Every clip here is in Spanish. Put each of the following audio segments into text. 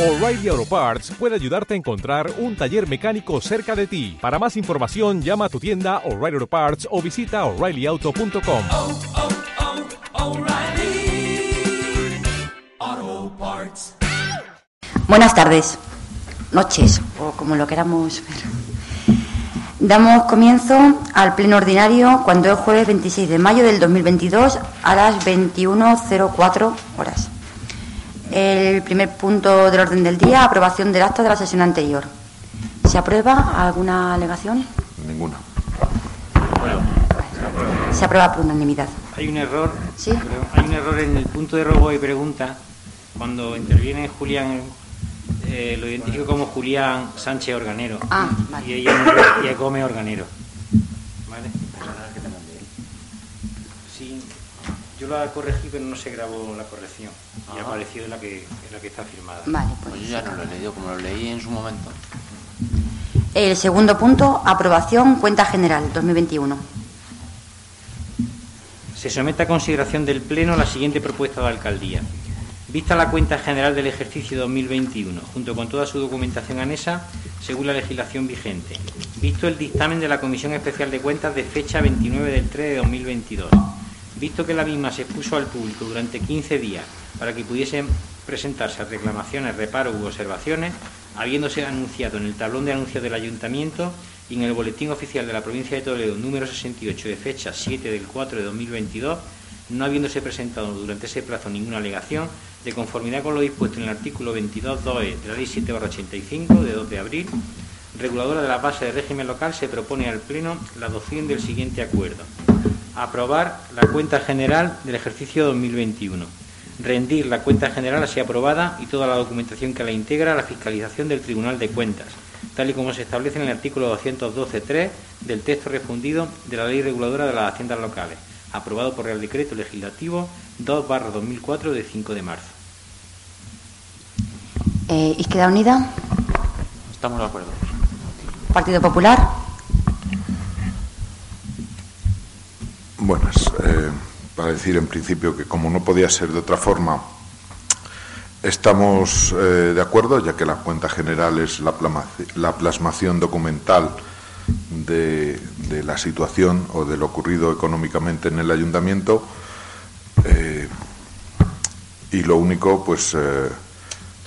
O'Reilly Auto Parts puede ayudarte a encontrar un taller mecánico cerca de ti. Para más información, llama a tu tienda O'Reilly Auto Parts o visita oreillyauto.com. oh, oh, Parts. Buenas tardes, noches, o como lo queramos ver. Damos comienzo al pleno ordinario cuando es jueves 26 de mayo del 2022 a las 21.04 horas. El primer punto del orden del día, aprobación del acta de la sesión anterior. ¿Se aprueba alguna alegación? Ninguna. Se aprueba por unanimidad. Hay un error, Sí. creo, hay un error en el punto de robo y pregunta. Cuando interviene Julián, eh, lo identifico como Julián Sánchez Organero. Ah, vale. Y ella, y ella come Organero. ¿Vale? Yo la corregí, pero no se grabó la corrección. Y Ah. apareció en la que, en la que está firmada. Vale, pues. Pues yo ya no lo he leído, como lo leí en su momento. El segundo punto, aprobación cuenta general 2021. Se somete a consideración del Pleno la siguiente propuesta de alcaldía. Vista la cuenta general del ejercicio 2021, junto con toda su documentación anexa, según la legislación vigente. Visto el dictamen de la Comisión Especial de Cuentas de fecha 29 del 3 de 2022. Visto que la misma se expuso al público durante 15 días para que pudiesen presentarse reclamaciones, reparos u observaciones, habiéndose anunciado en el tablón de anuncios del Ayuntamiento y en el Boletín Oficial de la Provincia de Toledo número 68 de fecha 7 del 4 de 2022, no habiéndose presentado durante ese plazo ninguna alegación, de conformidad con lo dispuesto en el artículo 22.2e de la Ley 7-85 de 2 de abril, reguladora de la base de régimen local, se propone al Pleno la adopción del siguiente acuerdo. Aprobar la cuenta general del ejercicio 2021. Rendir la cuenta general así aprobada y toda la documentación que la integra a la fiscalización del Tribunal de Cuentas, tal y como se establece en el artículo 212.3 del texto refundido de la Ley Reguladora de las Haciendas Locales, aprobado por Real Decreto Legislativo 2-2004 de 5 de marzo. Eh, Izquierda Unida, Estamos de acuerdo. Partido Popular, Buenas. Eh, para decir en principio que como no podía ser de otra forma, estamos eh, de acuerdo, ya que la cuenta general es la, plasmación documental de, la situación o de lo ocurrido económicamente en el ayuntamiento. Eh, y lo único, pues,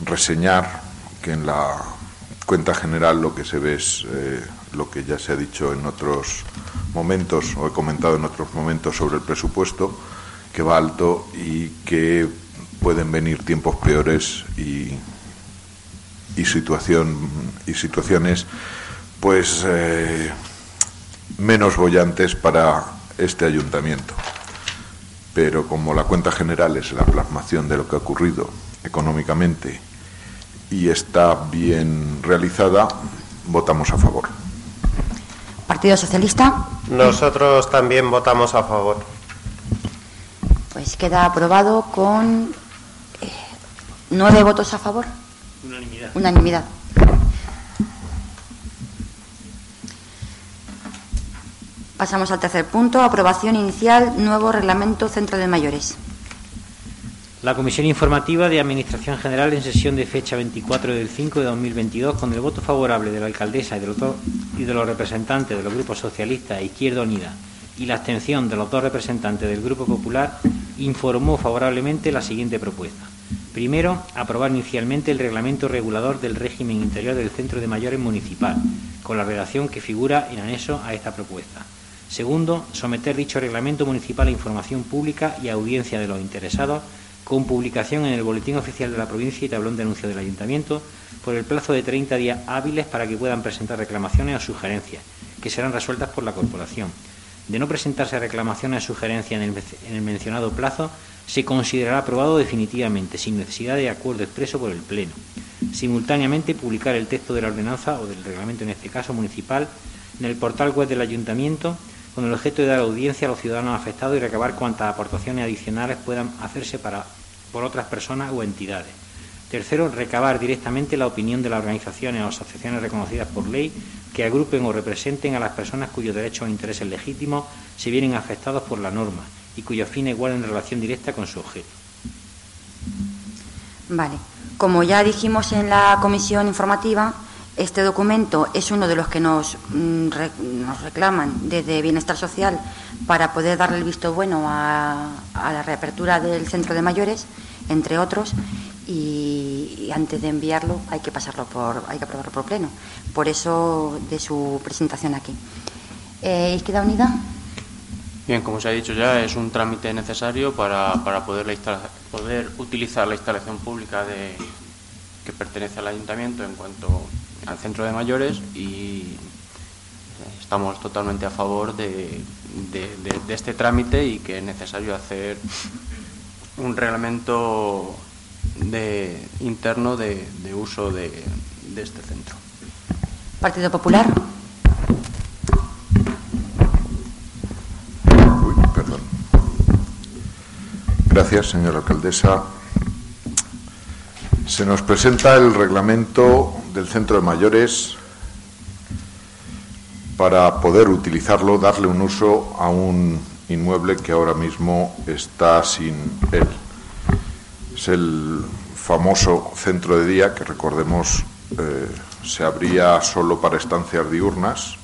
reseñar que en la cuenta general lo que se ve es lo que ya se ha dicho en otros momentos, o he comentado en otros momentos sobre el presupuesto, que va alto y que pueden venir tiempos peores y, y, situación, y situaciones pues eh, menos bollantes para este ayuntamiento pero como la cuenta general es la plasmación de lo que ha ocurrido económicamente y está bien realizada, votamos a favor. Partido Socialista, Nosotros también votamos a favor. pues queda aprobado con eh, nueve votos a favor, Unanimidad. unanimidad. Pasamos al tercer punto, aprobación inicial, nuevo reglamento Centro de Mayores. La Comisión Informativa de Administración General en sesión de fecha 24 del 5 de 2022, con el voto favorable de la alcaldesa y de los, dos- y de los representantes de los grupos socialistas e Izquierda Unida y la abstención de los dos representantes del Grupo Popular, informó favorablemente la siguiente propuesta. Primero, aprobar inicialmente el reglamento regulador del régimen interior del Centro de Mayores Municipal, con la redacción que figura en anexo a esta propuesta. Segundo, someter dicho reglamento municipal a información pública y audiencia de los interesados, con publicación en el Boletín Oficial de la Provincia y tablón de anuncio del Ayuntamiento, por el plazo de 30 días hábiles para que puedan presentar reclamaciones o sugerencias, que serán resueltas por la Corporación. De no presentarse reclamaciones o sugerencias en el, en el mencionado plazo, se considerará aprobado definitivamente, sin necesidad de acuerdo expreso por el Pleno. Simultáneamente, publicar el texto de la ordenanza o del reglamento, en este caso municipal, en el portal web del Ayuntamiento, con el objeto de dar audiencia a los ciudadanos afectados y recabar cuantas aportaciones adicionales puedan hacerse para, por otras personas o entidades. Tercero, recabar directamente la opinión de las organizaciones o asociaciones reconocidas por ley que agrupen o representen a las personas cuyos derechos o intereses legítimos se vienen afectados por la norma y cuyos fines guarden relación directa con su objeto. Vale. Como ya dijimos en la comisión informativa, este documento es uno de los que nos, mm, nos reclaman desde Bienestar Social para poder darle el visto bueno a, la reapertura del centro de mayores, entre otros, y, antes de enviarlo hay que pasarlo por, hay que aprobarlo por pleno. Por eso de su presentación aquí. Eh, ¿Izquierda Unida? Bien, como se ha dicho ya, es un trámite necesario para, para poder, la poder utilizar la instalación pública de, que pertenece al ayuntamiento en cuanto al centro de mayores y estamos totalmente a favor de, de- de- de este trámite y que es necesario hacer un reglamento de, interno de, de uso de, de este centro. Partido Popular. Uy, perdón. Gracias, señora alcaldesa. Se nos presenta el reglamento del centro de mayores para poder utilizarlo, darle un uso a un inmueble que ahora mismo está sin él. Es el famoso centro de día que, recordemos, eh, se abría solo para estancias diurnas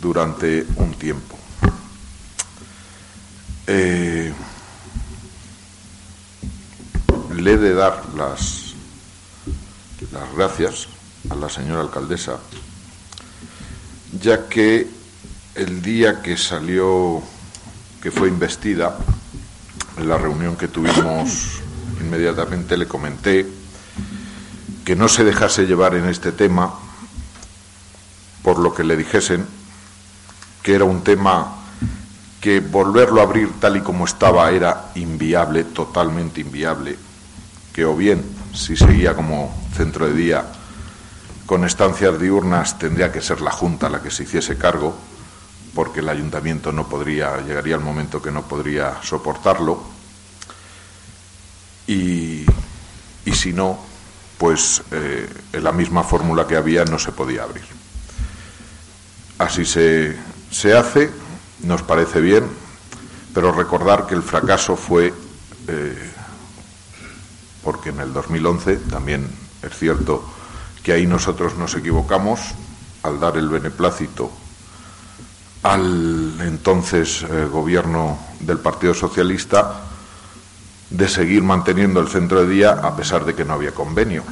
durante un tiempo. Eh, le he de dar las, las gracias a la señora alcaldesa, ya que el día que salió, que fue investida, en la reunión que tuvimos inmediatamente le comenté que no se dejase llevar en este tema por lo que le dijesen, que era un tema que volverlo a abrir tal y como estaba era inviable, totalmente inviable, que o bien si seguía como centro de día con estancias diurnas tendría que ser la Junta la que se hiciese cargo, porque el ayuntamiento no podría, llegaría el momento que no podría soportarlo, y, y si no, pues eh, en la misma fórmula que había no se podía abrir. Así se, se hace, nos parece bien, pero recordar que el fracaso fue eh, porque en el 2011 también es cierto que ahí nosotros nos equivocamos al dar el beneplácito al entonces eh, gobierno del Partido Socialista de seguir manteniendo el centro de día a pesar de que no había convenio.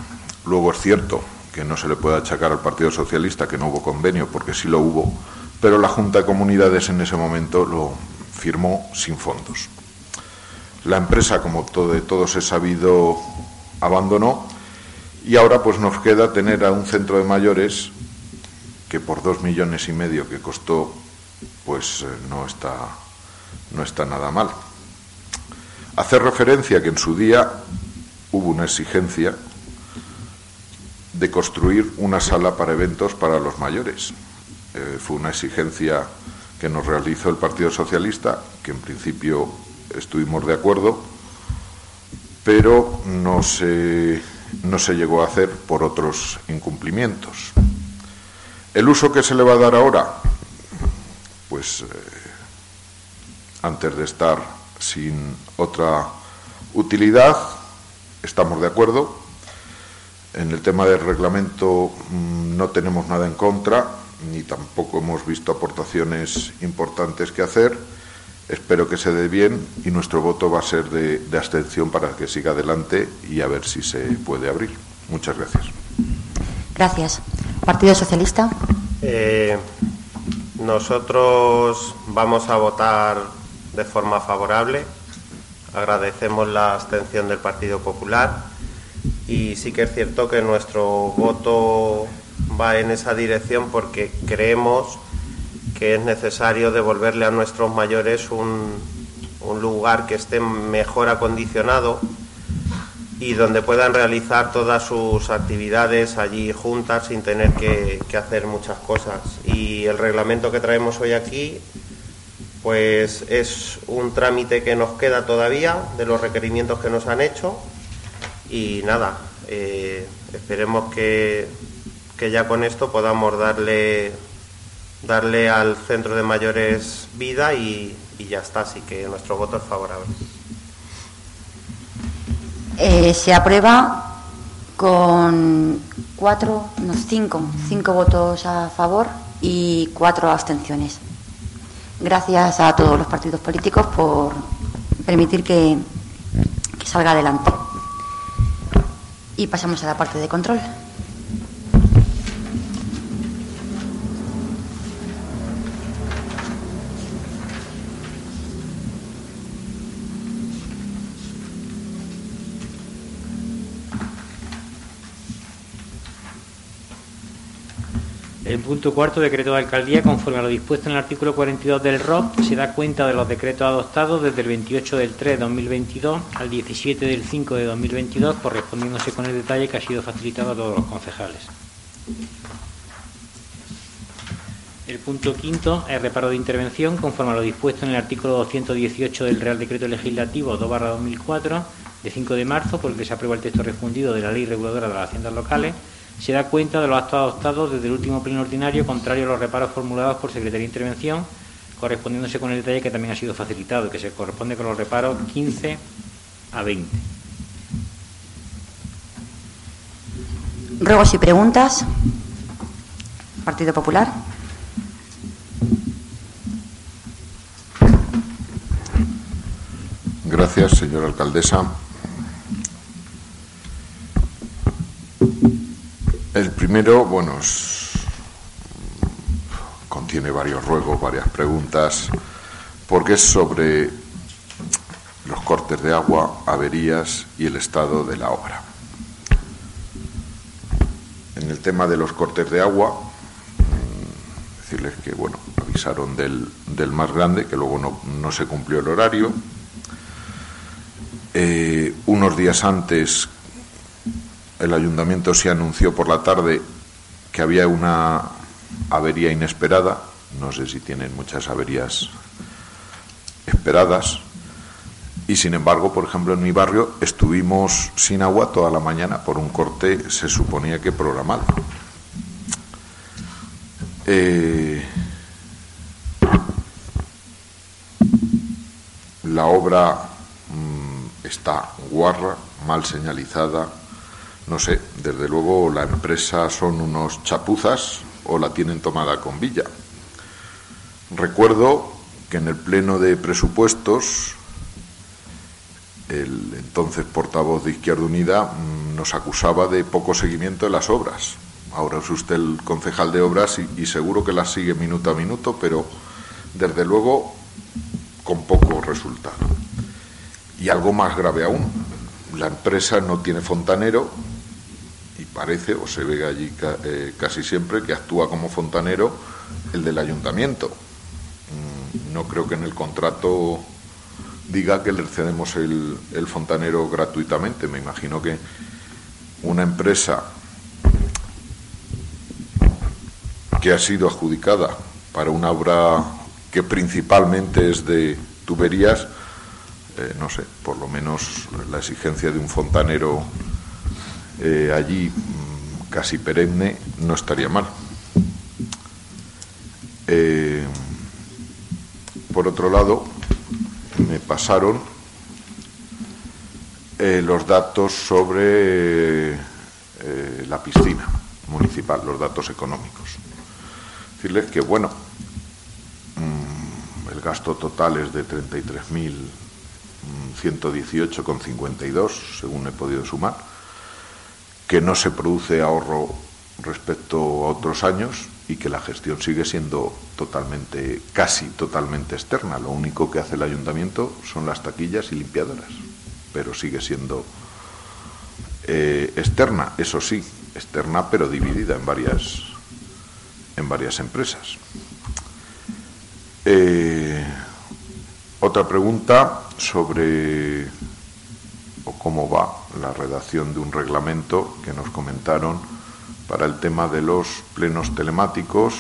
Luego es cierto que no se le puede achacar al Partido Socialista que no hubo convenio, porque sí lo hubo, pero la Junta de Comunidades en ese momento lo firmó sin fondos. La empresa, como de todos he sabido, abandonó y ahora pues nos queda tener a un centro de mayores que por dos millones y medio que costó, pues eh, no está, no está nada mal. Hacer referencia que en su día hubo una exigencia de construir una sala para eventos para los mayores. Eh, fue una exigencia que nos realizó el Partido Socialista, que en principio estuvimos de acuerdo, pero no se, no se llegó a hacer por otros incumplimientos. ¿El uso que se le va a dar ahora? Pues eh, antes de estar sin otra utilidad, estamos de acuerdo. En el tema del reglamento mm, no tenemos nada en contra, ni tampoco hemos visto aportaciones importantes que hacer. Espero que se dé bien y nuestro voto va a ser de, de abstención para que siga adelante y a ver si se puede abrir. Muchas gracias. Gracias. Partido Socialista. Eh, nosotros vamos a votar de forma favorable. Agradecemos la abstención del Partido Popular y sí que es cierto que nuestro voto va en esa dirección porque creemos que es necesario devolverle a nuestros mayores un, un lugar que esté mejor acondicionado y donde puedan realizar todas sus actividades allí juntas sin tener que, hacer muchas cosas. Y el reglamento que traemos hoy aquí, pues es un trámite que nos queda todavía de los requerimientos que nos han hecho y nada, eh, esperemos que, que ya con esto podamos darle darle al centro de mayores vida y, ya está, así que nuestro voto es favorable. Eh, se aprueba con cuatro, no, cinco, cinco votos a favor y cuatro abstenciones. Gracias a todos los partidos políticos por permitir que salga adelante. Y pasamos a la parte de control. El punto cuarto, decreto de alcaldía, conforme a lo dispuesto en el artículo 42 del ROP, se da cuenta de los decretos adoptados desde el 28 del 3 de 2022 al 17 del 5 de 2022, correspondiéndose con el detalle que ha sido facilitado a todos los concejales. El punto quinto es reparo de intervención, conforme a lo dispuesto en el artículo 218 del Real Decreto Legislativo 2-2004, de 5 de marzo, por el que se aprueba el texto refundido de la Ley Reguladora de las Haciendas Locales, se da cuenta de los actos adoptados desde el último pleno ordinario contrario a los reparos formulados por Secretaría de Intervención, correspondiéndose con el detalle que también ha sido facilitado, que se corresponde con los reparos 15 a 20. Ruegos y preguntas. Partido Popular. Gracias, señora alcaldesa. El primero, bueno, contiene varios ruegos, varias preguntas, porque es sobre los cortes de agua, averías y el estado de la obra. En el tema de los cortes de agua, mm, decirles que, bueno, avisaron del, del más grande, que luego no, no se cumplió el horario. Eh, unos días antes el ayuntamiento se anunció por la tarde que había una avería inesperada. No sé si tienen muchas averías esperadas. Y sin embargo, por ejemplo, en mi barrio estuvimos sin agua toda la mañana por un corte, se suponía que programado. Eh, la obra mm, está guarra, mal señalizada, no sé, desde luego la empresa son unos chapuzas o la tienen tomada con villa. Recuerdo que en el pleno de presupuestos el entonces portavoz de Izquierda Unida mm, nos acusaba de poco seguimiento de las obras. Ahora es usted el concejal de obras y, y seguro que las sigue minuto a minuto, pero desde luego con poco resultado. Y algo más grave aún, la empresa no tiene fontanero parece, o se ve allí eh, casi siempre, que actúa como fontanero el del ayuntamiento. Mm, No creo que en el contrato diga que le cedemos el, el fontanero gratuitamente. Me imagino que una empresa que ha sido adjudicada para una obra que principalmente es de tuberías, eh, no sé, por lo menos la exigencia de un fontanero eh, allí mm, casi perenne no estaría mal. Eh, por otro lado, me pasaron eh, los datos sobre la piscina municipal, los datos económicos. Decirles que, bueno, mm, el gasto total es de 33.118,52, según he podido sumar, que no se produce ahorro respecto a otros años y que la gestión sigue siendo totalmente, casi totalmente externa. Lo único que hace el ayuntamiento son las taquillas y limpiadoras, pero sigue siendo eh, externa, eso sí, externa pero dividida en varias, en varias empresas. Eh, otra pregunta sobre o cómo va la redacción de un reglamento que nos comentaron para el tema de los plenos telemáticos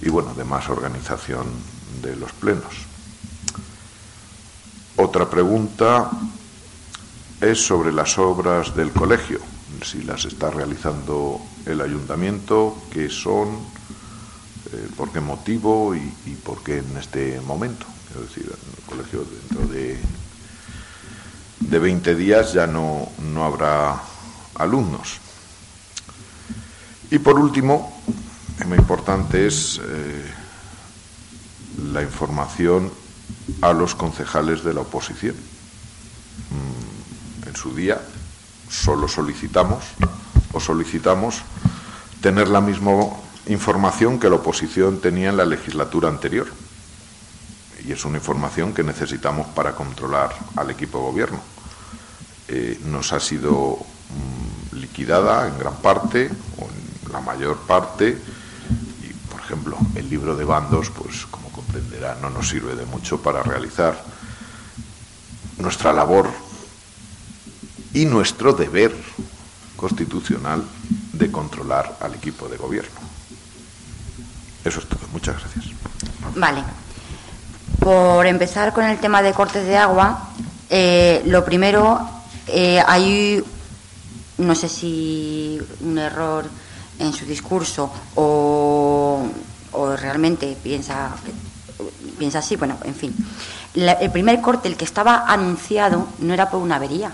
y bueno, de más organización de los plenos. Otra pregunta es sobre las obras del colegio, si las está realizando el ayuntamiento, qué son, eh, por qué motivo y, y por qué en este momento. Es decir, el colegio dentro de, de 20 días ya no, no habrá alumnos. Y por último, muy importante es eh, la información a los concejales de la oposición. Mm, en su día solo solicitamos o solicitamos tener la misma información que la oposición tenía en la legislatura anterior. Y es una información que necesitamos para controlar al equipo de gobierno. Eh, nos ha sido mm, liquidada en gran parte, o en la mayor parte, y por ejemplo, el libro de bandos, pues como comprenderá, no nos sirve de mucho para realizar nuestra labor y nuestro deber constitucional de controlar al equipo de gobierno. Eso es todo. Muchas gracias. Vale. Por empezar con el tema de cortes de agua, eh, lo primero, eh, hay, no sé si un error en su discurso o, o realmente piensa, piensa así, bueno, en fin. La- el primer corte, el que estaba anunciado, no era por una avería,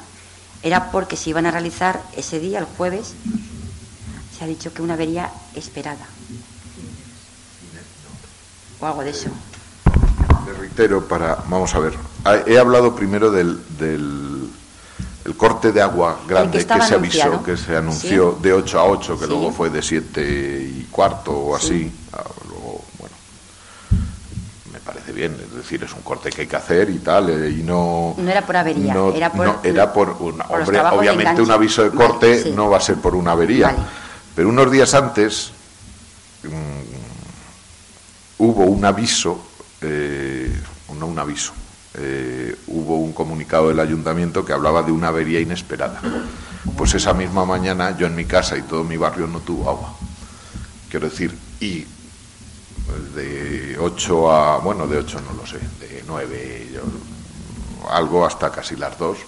era porque se iban a realizar ese día, el jueves, se ha dicho que una avería esperada. O algo de eso. Le reitero para. Vamos a ver. Ha- He hablado primero del, del el corte de agua grande que, se avisó, que se anunció Sí. de 8 a 8, que Sí. luego fue de 7 y cuarto o así. Ah, Luego, bueno, me parece bien. Es decir, es un corte que hay que hacer y tal, eh, y no. No era por avería, no- era por- no, era por una- por los hombre, obviamente un aviso de corte no va a ser por una avería. Vale. Pero unos días antes mm, hubo un aviso, eh, no un aviso, eh, hubo un comunicado del ayuntamiento que hablaba de una avería inesperada. Pues esa misma mañana yo en mi casa y todo mi barrio no tuvo agua. Quiero decir, y pues, de 8 a, bueno, de 8 no lo sé, de 9, yo- algo hasta casi las 2,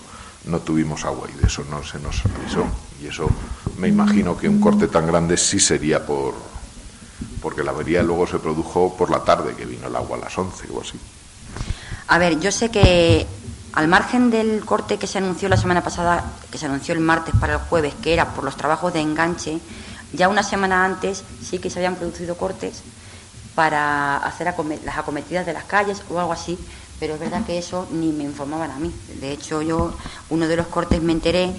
no tuvimos agua y de eso no se nos avisó. Y eso me imagino que un corte tan grande sí sería por, porque la avería luego se produjo por la tarde, que vino el agua a las 11 o así. A ver, yo sé que al margen del corte que se anunció la semana pasada, que se anunció el martes para el jueves, que era por los trabajos de enganche, ya una semana antes sí que se habían producido cortes para hacer las acometidas de las calles o algo así, pero es verdad que eso ni me informaban a mí. De hecho, yo uno de los cortes me enteré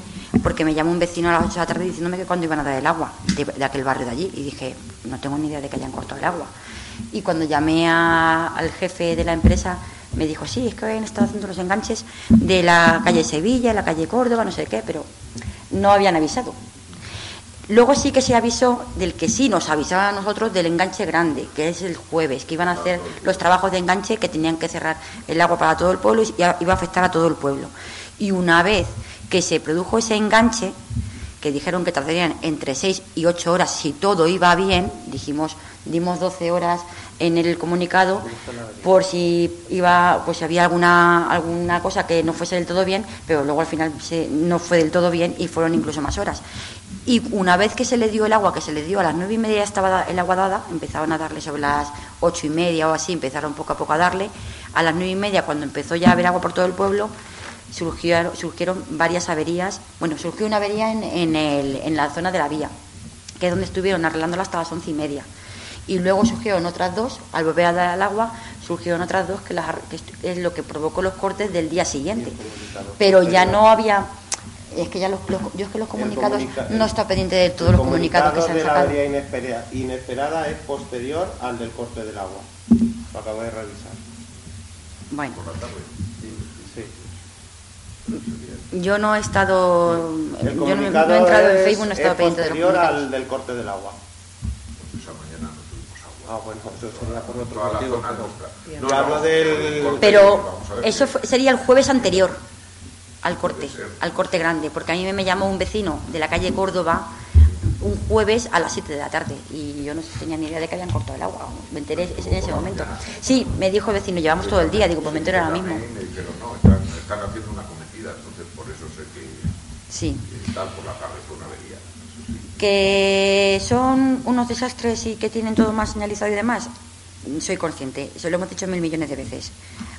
porque me llamó un vecino a las 8 de la tarde diciéndome que cuándo iban a dar el agua de, aquel barrio de allí y dije, no tengo ni idea de que hayan cortado el agua. Y cuando llamé al jefe de la empresa, me dijo, sí, es que habían estado haciendo los enganches de la calle Sevilla, la calle Córdoba, no sé qué, pero no habían avisado. Luego sí que se avisó del que sí nos avisaban a nosotros del enganche grande, que es el jueves, que iban a hacer los trabajos de enganche que tenían que cerrar el agua para todo el pueblo y iba a afectar a todo el pueblo. Y una vez que se produjo ese enganche, que dijeron que tardarían entre 6 y 8 horas si todo iba bien, dijimos, dimos 12 horas en el comunicado por si iba, pues había alguna alguna cosa que no fuese del todo bien, pero luego al final se- no fue del todo bien y fueron incluso más horas. Y una vez que se le dio el agua, que se le dio a las nueve y media estaba el agua dada, empezaron a darle sobre las ocho y media o así, empezaron poco a poco a darle. A las nueve y media, cuando empezó ya a haber agua por todo el pueblo, surgieron, surgieron varias averías. Bueno, surgió una avería en, en, el- en la zona de la vía, que es donde estuvieron arreglándola hasta las once y media. Y luego surgieron otras dos, al volver a dar el agua, surgieron otras dos que, las, ar- que es lo que provocó los cortes del día siguiente. Pero ya no había, es que ya los, los- yo es que los comunicados comunica- no está pendiente de todos los comunicados que se han la sacado. avería inesperada, inesperada es posterior al del corte del agua. Lo acabo de revisar. Bueno, Sí. yo no he estado, El yo no, no he entrado en Facebook, no he estado es pendiente de los posterior comunicados. al del corte del agua. Esa mañana no tuvimos agua. Ah, bueno, eso sería por otro Toda motivo. pero- nuestra. Yo hablo del... corte, Pero eso fue- sería el jueves anterior al corte, al corte grande, porque a mí me llamó un vecino de la calle Córdoba un jueves a las 7 de la tarde y yo no tenía ni idea de que habían cortado el agua, me enteré en ese momento. Sí, me dijo el vecino, llevamos todo el día, digo, pues me entero ahora mismo. Me dijeron, no, están, están haciendo una cometida, entonces por eso sé que, Sí, tal por la tarde fue una avería. Que son unos desastres y que tienen todo más señalizado y demás. soy consciente, se lo hemos dicho mil millones de veces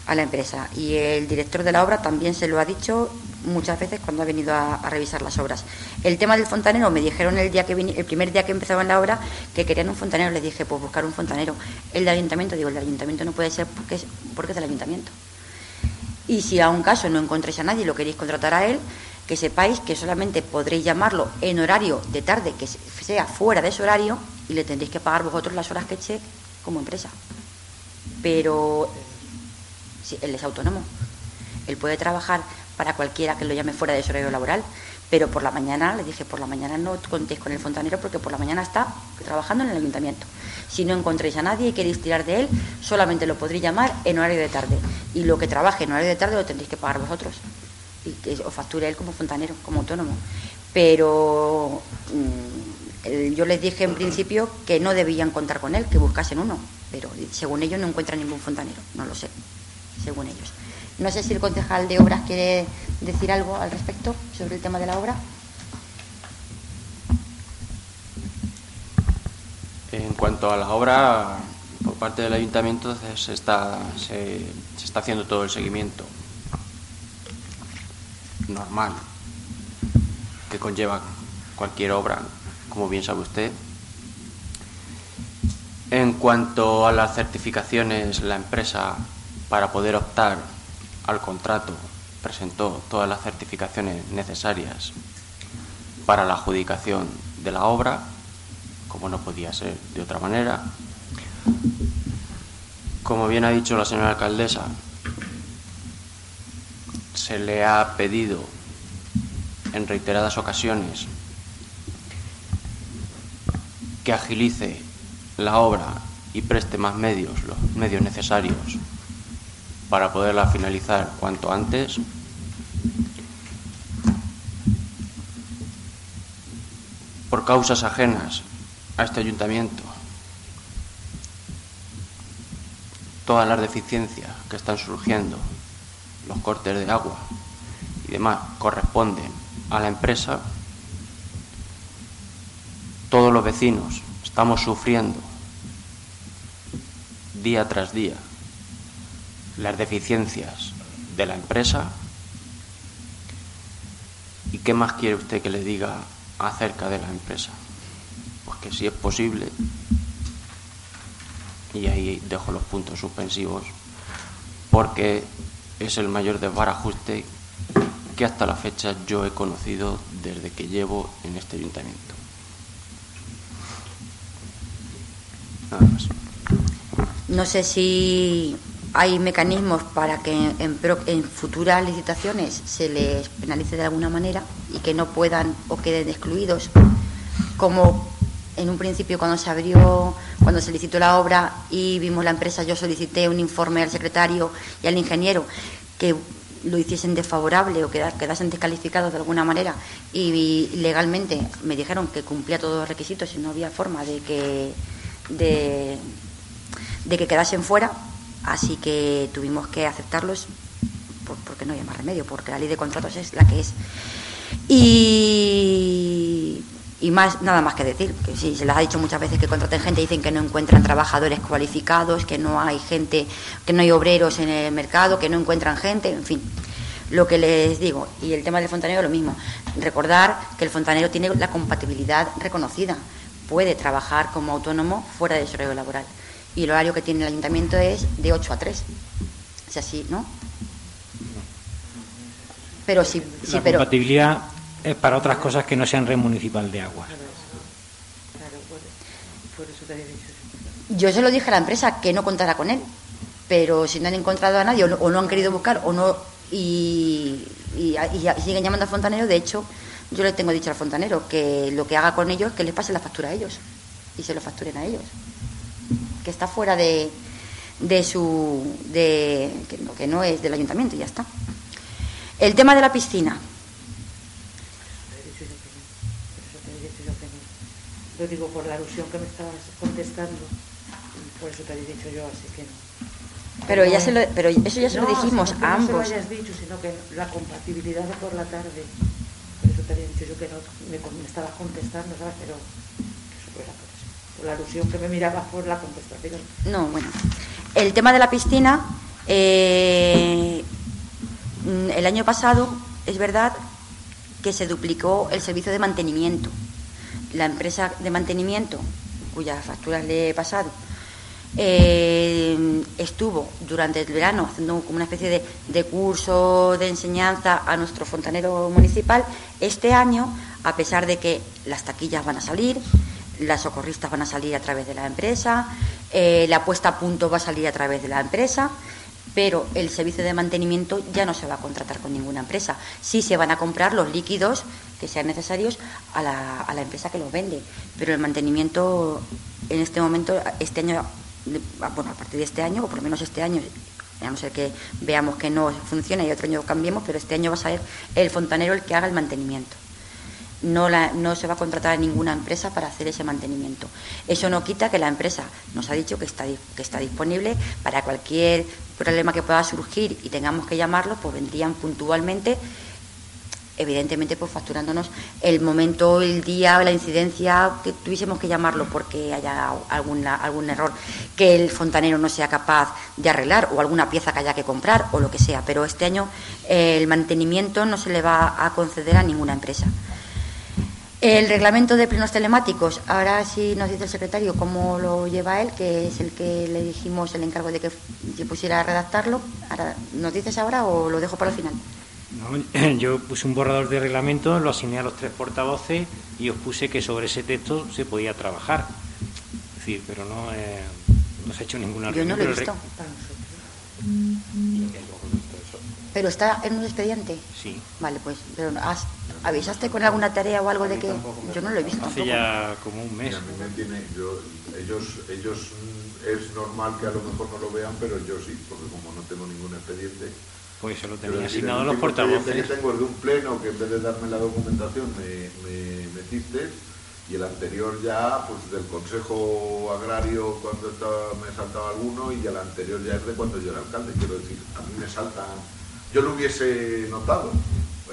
a la empresa y el director de la obra también se lo ha dicho muchas veces cuando ha venido a, revisar las obras. El tema del fontanero, me dijeron el día que vini- el primer día que empezaba en la obra que querían un fontanero, les dije, pues buscar un fontanero. El del ayuntamiento, digo, el del ayuntamiento no puede ser porque es, porque es del ayuntamiento. Y si a un caso no encontréis a nadie y lo queréis contratar a él, que sepáis que solamente podréis llamarlo en horario de tarde, que sea fuera de ese horario, y le tendréis que pagar vosotros las horas que eche como empresa. Pero él es autónomo. Él puede trabajar para cualquiera que lo llame fuera de su horario laboral, pero por la mañana, le dije, por la mañana no contéis con el fontanero porque por la mañana está trabajando en el ayuntamiento. Si no encontréis a nadie y queréis tirar de él, solamente lo podréis llamar en horario de tarde. Y lo que trabaje en horario de tarde lo tendréis que pagar vosotros. Y que os facture él como fontanero, como autónomo. Pero mm, yo les dije en principio que no debían contar con él, que buscasen uno. Pero según ellos no encuentran ningún fontanero, no lo sé, según ellos. No sé si el concejal de obras quiere decir algo al respecto sobre el tema de la obra. En cuanto a la obra, por parte del ayuntamiento se está, se, se está haciendo todo el seguimiento normal que conlleva cualquier obra, como bien sabe usted. En cuanto a las certificaciones, la empresa, para poder optar al contrato, presentó todas las certificaciones necesarias para la adjudicación de la obra, como no podía ser de otra manera. Como bien ha dicho la señora alcaldesa, se le ha pedido en reiteradas ocasiones que agilice la obra y preste más medios, los medios necesarios para poderla finalizar cuanto antes. Por causas ajenas a este ayuntamiento, todas las deficiencias que están surgiendo, los cortes de agua y demás, corresponden a la empresa. Todos los vecinos estamos sufriendo día tras día las deficiencias de la empresa. ¿Y qué más quiere usted que le diga acerca de la empresa? Pues que si es posible, y ahí dejo los puntos suspensivos, porque es el mayor desbarajuste que hasta la fecha yo he conocido desde que llevo en este ayuntamiento. Nada más. No sé si hay mecanismos para que en, en futuras licitaciones se les penalice de alguna manera y que no puedan o queden excluidos, como en un principio cuando se abrió, cuando se licitó la obra y vimos la empresa, yo solicité un informe al secretario y al ingeniero que lo hiciesen desfavorable o queda- quedasen descalificados de alguna manera y legalmente me dijeron que cumplía todos los requisitos y no había forma de que de, que quedasen fuera, así que tuvimos que aceptarlos por- porque no había más remedio, porque la ley de contratos es la que es. Y, y más nada más que decir, que sí, se les ha dicho muchas veces que contraten gente, dicen que no encuentran trabajadores cualificados, que no hay gente, que no hay obreros en el mercado, que no encuentran gente, en fin. Lo que les digo, y el tema del fontanero lo mismo, recordar que el fontanero tiene la compatibilidad reconocida, puede trabajar como autónomo fuera de su horario laboral. Y el horario que tiene el ayuntamiento es de 8 a 3. Es así, ¿no? Pero sí, sí la pero compatibilidad es para otras cosas que no sean red municipal de agua. yo se lo dije a la empresa que no contara con él, pero si no han encontrado a nadie o no, o no han querido buscar o no y, y- y siguen llamando al fontanero, de hecho yo le tengo dicho al fontanero que lo que haga con ellos que les pase la factura a ellos y se lo facturen a ellos, que está fuera de, de su de que no, que no es del ayuntamiento y ya está. El tema de la piscina. Lo digo por la alusión que me estabas contestando. Por eso te he dicho yo, así que no. Pero, ya se lo, pero eso ya se lo No, dijimos sino que a No se ambos. lo hayas dicho, sino que la compatibilidad de por la tarde. Por eso te había dicho yo que no me, me estabas contestando, ¿sabes? Pero eso fuera por eso. por la alusión que me mirabas por la contestación. No, bueno. El tema de la piscina, eh, mm, el año pasado es verdad que se duplicó el servicio de mantenimiento. La empresa de mantenimiento, cuyas facturas le he pasado, eh, estuvo durante el verano haciendo como una especie de, curso de enseñanza a nuestro fontanero municipal. Este año, a pesar de que las taquillas van a salir, las socorristas van a salir a través de la empresa, eh, la puesta a punto va a salir a través de la empresa, pero el servicio de mantenimiento ya no se va a contratar con ninguna empresa. Sí se van a comprar los líquidos que sean necesarios a la, a la empresa que los vende, pero el mantenimiento en este momento, este año, bueno, a partir de este año, o por lo menos este año, a no ser que veamos que no funciona y otro año cambiemos, pero este año va a ser el fontanero el que haga el mantenimiento no, la, no se va a contratar a ninguna empresa para hacer ese mantenimiento. Eso no quita que la empresa nos ha dicho que está, disponible para cualquier problema que pueda surgir y tengamos que llamarlo, pues vendrían puntualmente, evidentemente pues facturándonos el momento, el día, la incidencia que tuviésemos que llamarlo porque haya algún error que el fontanero no sea capaz de arreglar o alguna pieza que haya que comprar o lo que sea. Pero este año el mantenimiento no se le va a conceder a ninguna empresa. El reglamento de plenos telemáticos, ahora sí nos dice el secretario cómo lo lleva él, que es el que le dijimos el encargo de que se pusiera a redactarlo. Ahora, ¿Nos dices ahora o lo dejo para el final? No, yo puse un borrador de reglamento, lo asigné a los tres portavoces y os puse que sobre ese texto se podía trabajar. Es decir, pero no, eh, no se ha hecho ninguna Yo no lo he pero el re- visto. ¿Pero está en un expediente? Sí, Vale, pues, pero ¿has- ¿avisaste con alguna tarea o algo de que...? Yo no lo he visto hace tampoco. ya como un Y mes. a mí me tiene, yo, ellos, ellos mm, es normal que a lo mejor no lo vean, pero yo sí, porque como no tengo ningún expediente. Pues se lo tenía asignado a el los portavoces. que tengo es de un pleno que en vez de darme la documentación me, me metiste y el anterior ya, pues del Consejo Agrario cuando estaba, me saltaba alguno y el anterior ya es de cuando yo era alcalde. Quiero decir, a mí me saltan, yo lo hubiese notado.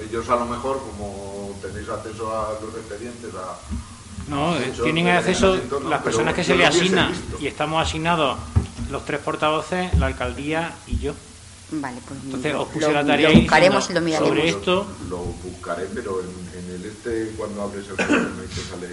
Ellos a lo mejor, como tenéis acceso a los expedientes, a, No, eh, tienen acceso ¿no? las personas que se le asignan y estamos asignados los tres portavoces, la alcaldía y yo. Vale, pues Entonces os puse lo- la tarea lo ahí buscaremos y diciendo lo miraremos. sobre esto. Lo buscaré, pero en, en el este, cuando abres el te sale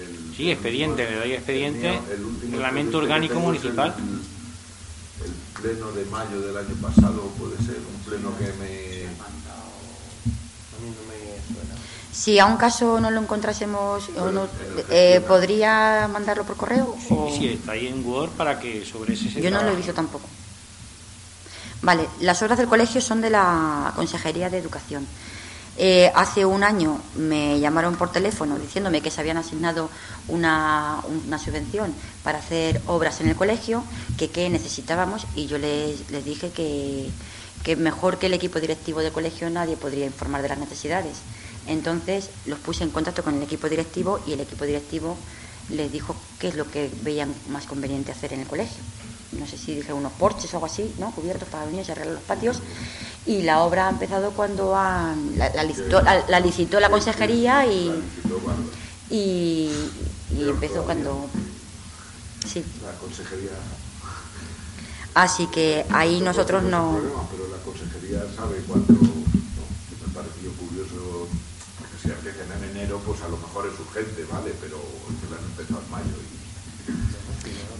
el... Sí, expediente, le doy expediente, el último reglamento orgánico municipal. El, el pleno de mayo del año pasado puede ser un pleno que me... A mí no me suena. Si a un caso no lo encontrásemos, o no, eh. ¿podría mandarlo por correo? Sí, o- sí, está ahí en Word para que sobre ese se Yo no lo he visto tampoco. Vale, las obras del colegio son de la Consejería de Educación. Eh, hace un año me llamaron por teléfono diciéndome que se habían asignado una, una subvención para hacer obras en el colegio, que qué necesitábamos y yo les, les dije que, que mejor que el equipo directivo del colegio nadie podría informar de las necesidades. Entonces los puse en contacto con el equipo directivo y el equipo directivo les dijo qué es lo que veían más conveniente hacer en el colegio. No sé si dije unos porches o algo así, ¿no? Cubiertos para los niños y arreglar los patios. Y la obra ha empezado cuando han- la, la licitó, la- la licitó la consejería y, y, y empezó cuando... Sí, la consejería... así que ahí nosotros no... pero la consejería sabe cuándo... no, me pareció curioso, en enero, pues a lo mejor es urgente, ¿vale? Pero es que la han empezado en mayo y...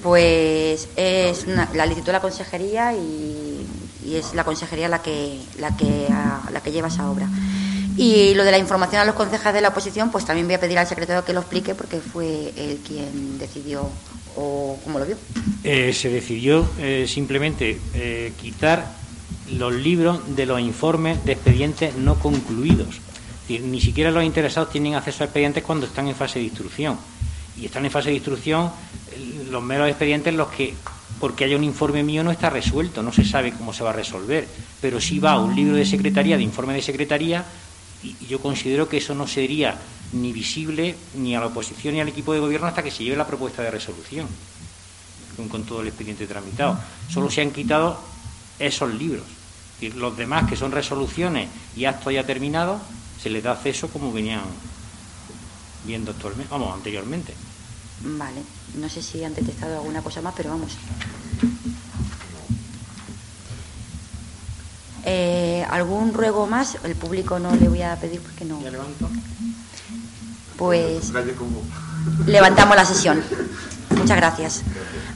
Pues es una- la licitó la consejería y, y es la consejería la que, la, que, la que lleva esa obra. Y lo de la información a los concejales de la oposición, pues también voy a pedir al secretario que lo explique porque fue él quien decidió o cómo lo vio. Eh, se decidió eh, simplemente eh, quitar los libros de los informes de expedientes no concluidos. Ni siquiera los interesados tienen acceso a expedientes cuando están en fase de instrucción. Y están en fase de instrucción los meros expedientes en los que, porque haya un informe mío, no está resuelto, no se sabe cómo se va a resolver. Pero sí va un libro de secretaría, de informe de secretaría, y y yo considero que eso no sería ni visible ni a la oposición ni al equipo de gobierno hasta que se lleve la propuesta de resolución con, todo el expediente tramitado. Solo se han quitado esos libros. Decir, Los demás, que son resoluciones y actos ya terminados, se les da acceso como venían viendo actualmente, vamos, anteriormente. Vale, no sé si han detectado alguna cosa más, pero vamos. Eh, ¿Algún ruego más? El público no le voy a pedir porque no. Ya levanto. Pues levantamos la sesión. Muchas gracias.